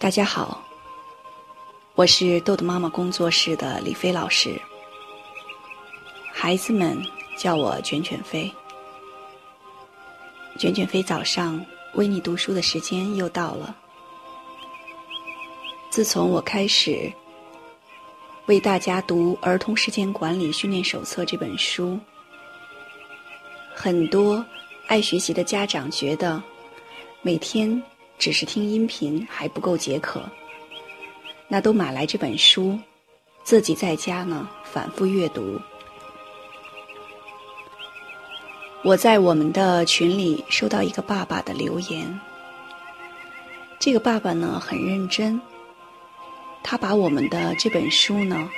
大家好，我是豆豆妈妈工作室的李飞老师。孩子们叫我卷卷飞。卷卷飞早上为你读书的时间又到了。自从我开始为大家读《儿童时间管理训练手册》这本书，很多爱学习的家长觉得每天。只是听音频还不够解渴，那都买来这本书，自己在家呢反复阅读。我在我们的群里收到一个爸爸的留言，这个爸爸呢很认真，他把我们的这本书呢，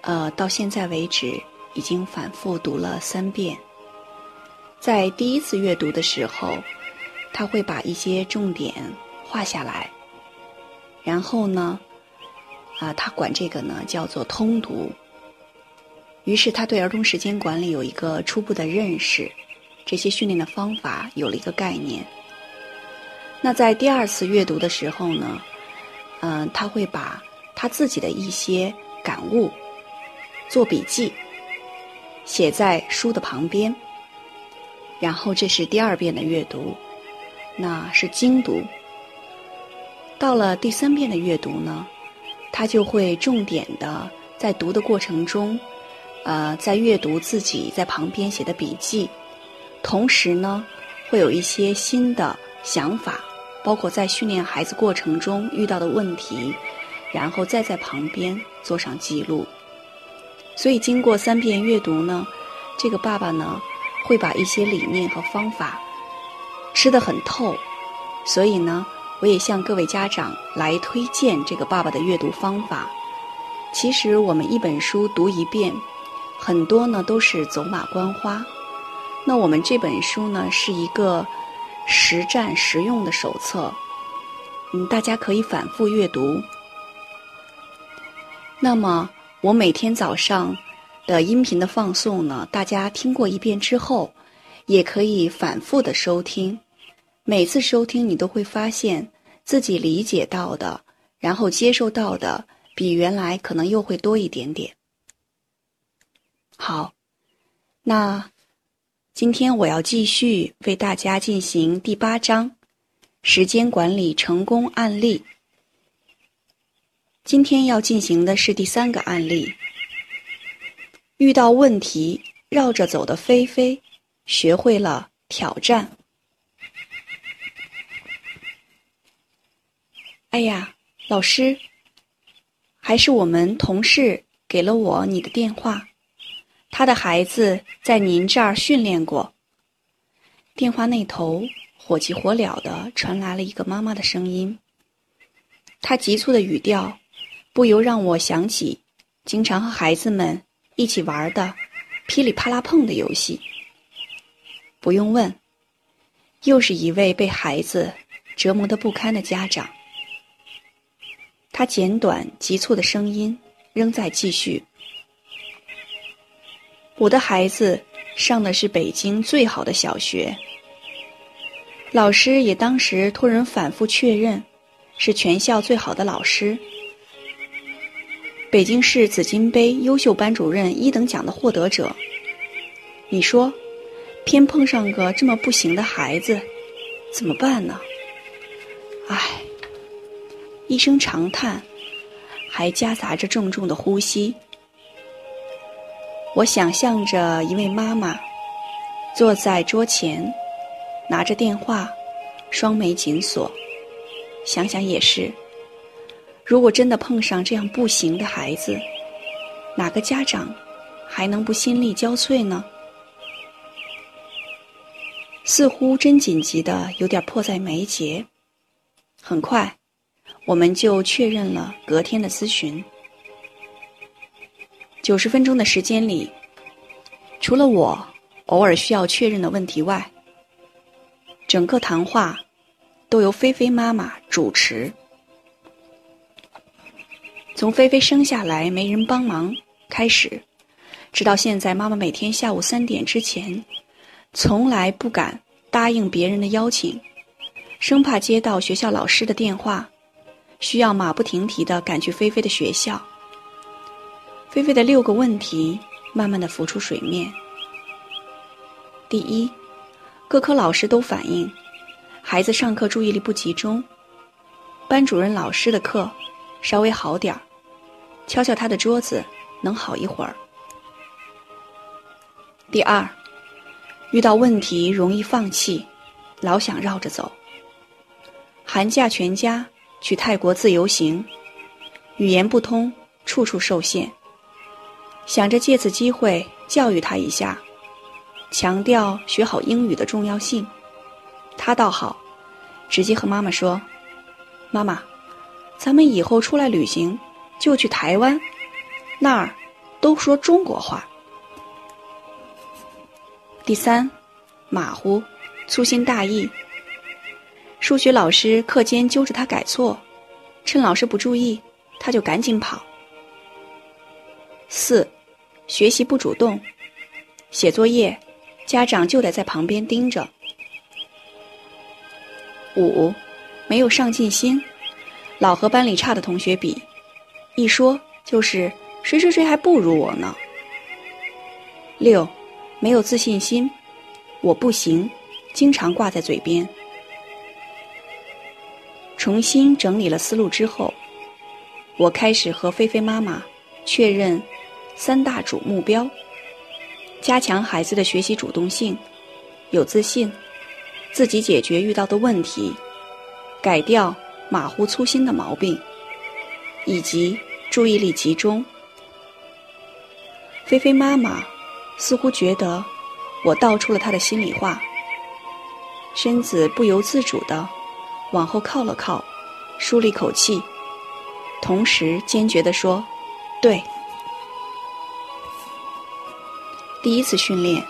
呃，到现在为止已经反复读了三遍，在第一次阅读的时候。他会把一些重点画下来，然后呢，啊，他管这个呢叫做通读。于是他对儿童时间管理有一个初步的认识，这些训练的方法有了一个概念。那在第二次阅读的时候呢，嗯，他会把他自己的一些感悟做笔记，写在书的旁边，然后这是第二遍的阅读。那是精读。到了第三遍的阅读呢，他就会重点的在读的过程中，呃，在阅读自己在旁边写的笔记，同时呢，会有一些新的想法，包括在训练孩子过程中遇到的问题，然后再在旁边做上记录。所以经过三遍阅读呢，这个爸爸呢，会把一些理念和方法。吃得很透，所以呢，我也向各位家长来推荐这个爸爸的阅读方法。其实我们一本书读一遍，很多呢都是走马观花。那我们这本书呢是一个实战实用的手册，嗯，大家可以反复阅读。那么我每天早上的音频的放送呢，大家听过一遍之后，也可以反复的收听。每次收听，你都会发现自己理解到的，然后接受到的，比原来可能又会多一点点。好，那今天我要继续为大家进行第八章时间管理成功案例。今天要进行的是第三个案例：遇到问题绕着走的菲菲，学会了挑战。哎呀，老师，还是我们同事给了我你的电话，他的孩子在您这儿训练过。电话那头火急火燎的传来了一个妈妈的声音，她急促的语调，不由让我想起经常和孩子们一起玩的噼里啪啦碰的游戏。不用问，又是一位被孩子折磨的不堪的家长。他简短急促的声音仍在继续。我的孩子上的是北京最好的小学，老师也当时托人反复确认，是全校最好的老师。北京市紫金杯优秀班主任一等奖的获得者。你说，偏碰上个这么不行的孩子，怎么办呢？唉。一声长叹，还夹杂着重重的呼吸。我想象着一位妈妈坐在桌前，拿着电话，双眉紧锁。想想也是，如果真的碰上这样不行的孩子，哪个家长还能不心力交瘁呢？似乎真紧急的有点迫在眉睫。很快。我们就确认了隔天的咨询。九十分钟的时间里，除了我偶尔需要确认的问题外，整个谈话都由菲菲妈妈主持。从菲菲生下来没人帮忙开始，直到现在，妈妈每天下午三点之前，从来不敢答应别人的邀请，生怕接到学校老师的电话。需要马不停蹄地赶去菲菲的学校。菲菲的六个问题慢慢地浮出水面。第一，各科老师都反映，孩子上课注意力不集中，班主任老师的课稍微好点儿，敲敲他的桌子能好一会儿。第二，遇到问题容易放弃，老想绕着走。寒假全家去泰国自由行，语言不通，处处受限。想着借此机会教育他一下，强调学好英语的重要性。他倒好，直接和妈妈说：“妈妈，咱们以后出来旅行就去台湾，那儿都说中国话。”第三，马虎，粗心大意。数学老师课间揪着他改错，趁老师不注意，他就赶紧跑。四，学习不主动，写作业，家长就得在旁边盯着。五，没有上进心，老和班里差的同学比，一说就是谁谁谁还不如我呢。六。没有自信心，我不行，经常挂在嘴边。重新整理了思路之后，我开始和菲菲妈妈确认三大主目标：加强孩子的学习主动性，有自信，自己解决遇到的问题，改掉马虎粗心的毛病，以及注意力集中。菲菲妈妈。似乎觉得我道出了她的心里话，身子不由自主的往后靠了靠，舒了一口气，同时坚决地说：“对。”第一次训练，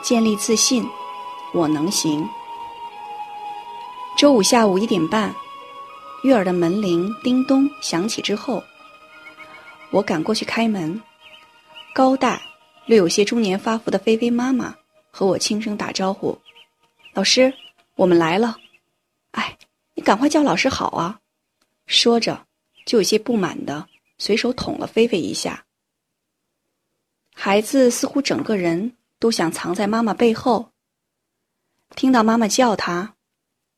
建立自信，我能行。周五下午一点半，悦耳的门铃叮咚响起之后，我赶过去开门，高大。略有些中年发福的菲菲妈妈和我轻声打招呼：“老师，我们来了。”哎，赶快叫老师好啊！说着，就有些不满的随手捅了菲菲一下。孩子似乎整个人都想藏在妈妈背后。听到妈妈叫他，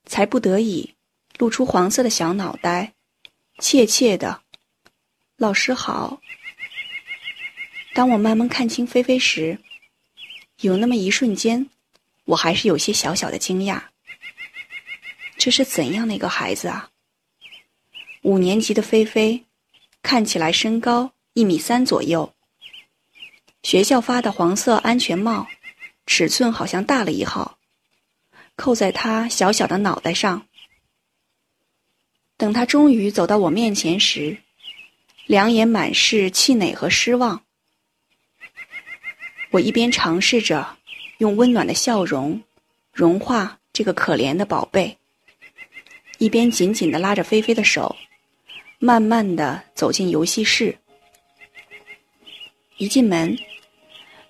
才不得已露出黄色的小脑袋，怯怯的：“老师好。”当我慢慢看清菲菲时，有那么一瞬间，我还是有些小小的惊讶。这是怎样的一个孩子啊？五年级的菲菲，看起来身高一米三左右。学校发的黄色安全帽，尺寸好像大了一号，扣在她小小的脑袋上。等她终于走到我面前时，两眼满是气馁和失望。我一边尝试着用温暖的笑容融化这个可怜的宝贝，一边紧紧的拉着菲菲的手，慢慢的走进游戏室。一进门，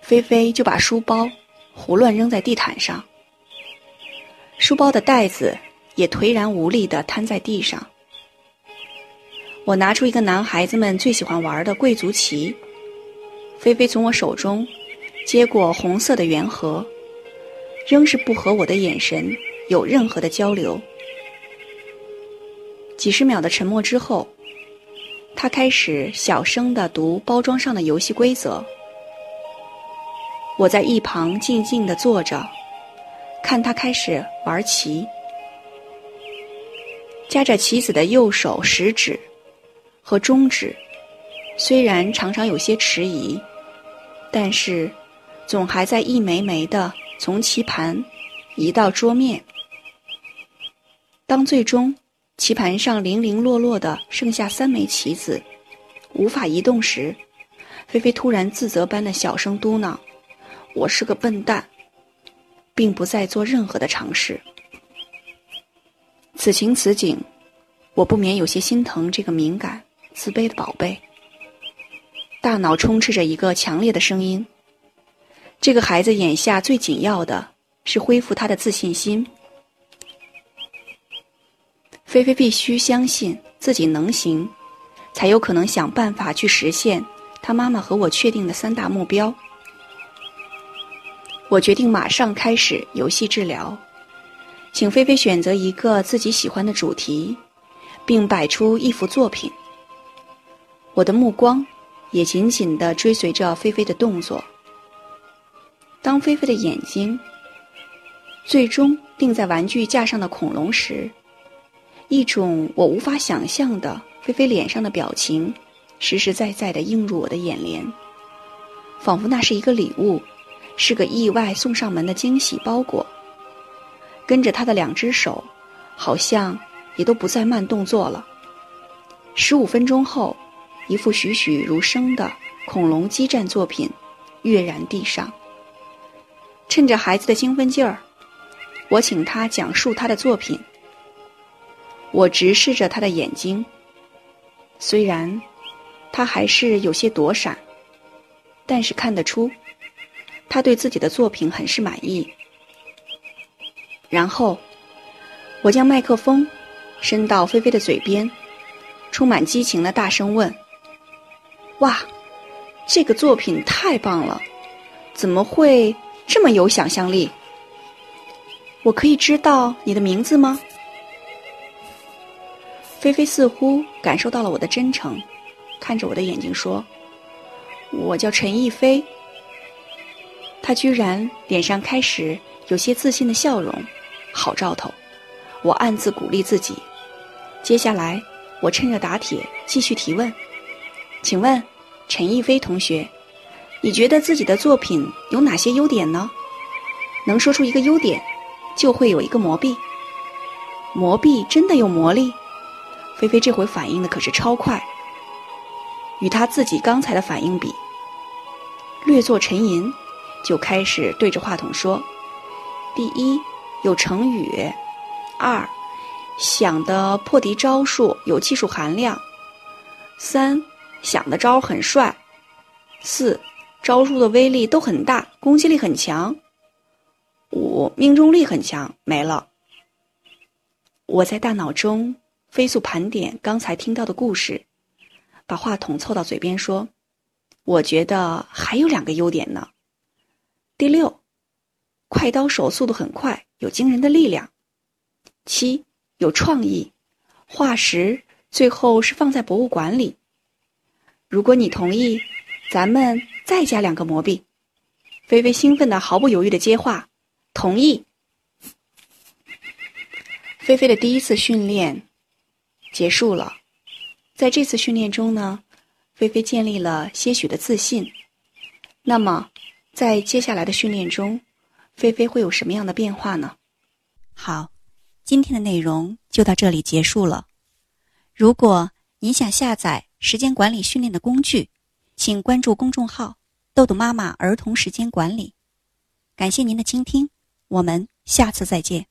菲菲就把书包胡乱扔在地毯上，书包的袋子也颓然无力的瘫在地上。我拿出一个男孩子们最喜欢玩的贵族棋，菲菲从我手中。接过红色的圆盒，仍是不和我的眼神有任何的交流。几十秒的沉默之后，他开始小声的读包装上的游戏规则。我在一旁静静的坐着，看他开始玩棋。夹着棋子的右手食指和中指，虽然常常有些迟疑，但是。总还在一枚枚的从棋盘移到桌面。当最终棋盘上零零落落的剩下三枚棋子，无法移动时，菲菲突然自责般的小声嘟囔：“我是个笨蛋，并不再做任何的尝试。”此情此景，我不免有些心疼这个敏感、自卑的宝贝。大脑充斥着一个强烈的声音。这个孩子眼下最紧要的是恢复他的自信心。菲菲必须相信自。己能行，才有可能想办法去实现他妈妈和我确定的三大目标。我决定马上开始游戏治疗，请菲菲选择一个自己喜欢的主题，并摆出一幅作品。我的目光也紧紧地追随着菲菲的动作。当菲菲的眼睛最终定在玩具架上的恐龙时，一种我无法想象的菲菲脸上的表情，实实在在地映入我的眼帘，仿佛那是一个礼物。是个意外送上门的惊喜包裹。跟着他的两只手，好像也都不再慢动作了。十五分钟后，一幅栩栩如生的恐龙激战作品跃然地上。趁着孩子的兴奋劲儿，我请他讲述他的作品。我直视着他的眼睛，虽然他还是有些躲闪，但是看得出。他对自己的作品很是满意。然后，我将麦克风伸到菲菲的嘴边，充满激情的大声问：“哇，这个作品太棒了！怎么会这么有想象力？我可以知道你的名字吗？”菲菲似乎感受到了我的真诚，看着我的眼睛说：“我叫陈逸飞。”他居然脸上开始有些自信的笑容，好兆头！我暗自鼓励自己。接下来，我趁热打铁，继续提问：“请问，陈逸飞同学，你觉得自己的作品有哪些优点呢？能说出一个优点，就会有一个魔币。魔币真的有魔力？”菲菲这回反应的可是超快，与他自己刚才的反应比，略作沉吟。就开始对着话筒说：“第一，有成语；二，想的破敌招数有技术含量；三，想的招很帅；四，招数的威力都很大，攻击力很强；五，命中率很强。没了。我在大脑中飞速盘点刚才听到的故事，把话筒凑到嘴边说：‘我觉得还有两个优点呢。’”第六，快刀手速度很快，有惊人的力量。七，有创意，化石最后是放在博物馆里。如果你同意，咱们再加两个魔币。菲菲兴奋的毫不犹豫的接话：“同意。”菲菲的第一次训练结束了，在这次训练中呢，菲菲建立了些许的自信。那么。在接下来的训练中，菲菲会有什么样的变化呢？好，今天的内容就到这里结束了。如果您想下载时间管理训练的工具，请关注公众号“豆豆妈妈儿童时间管理”。感谢您的倾听，我们下次再见。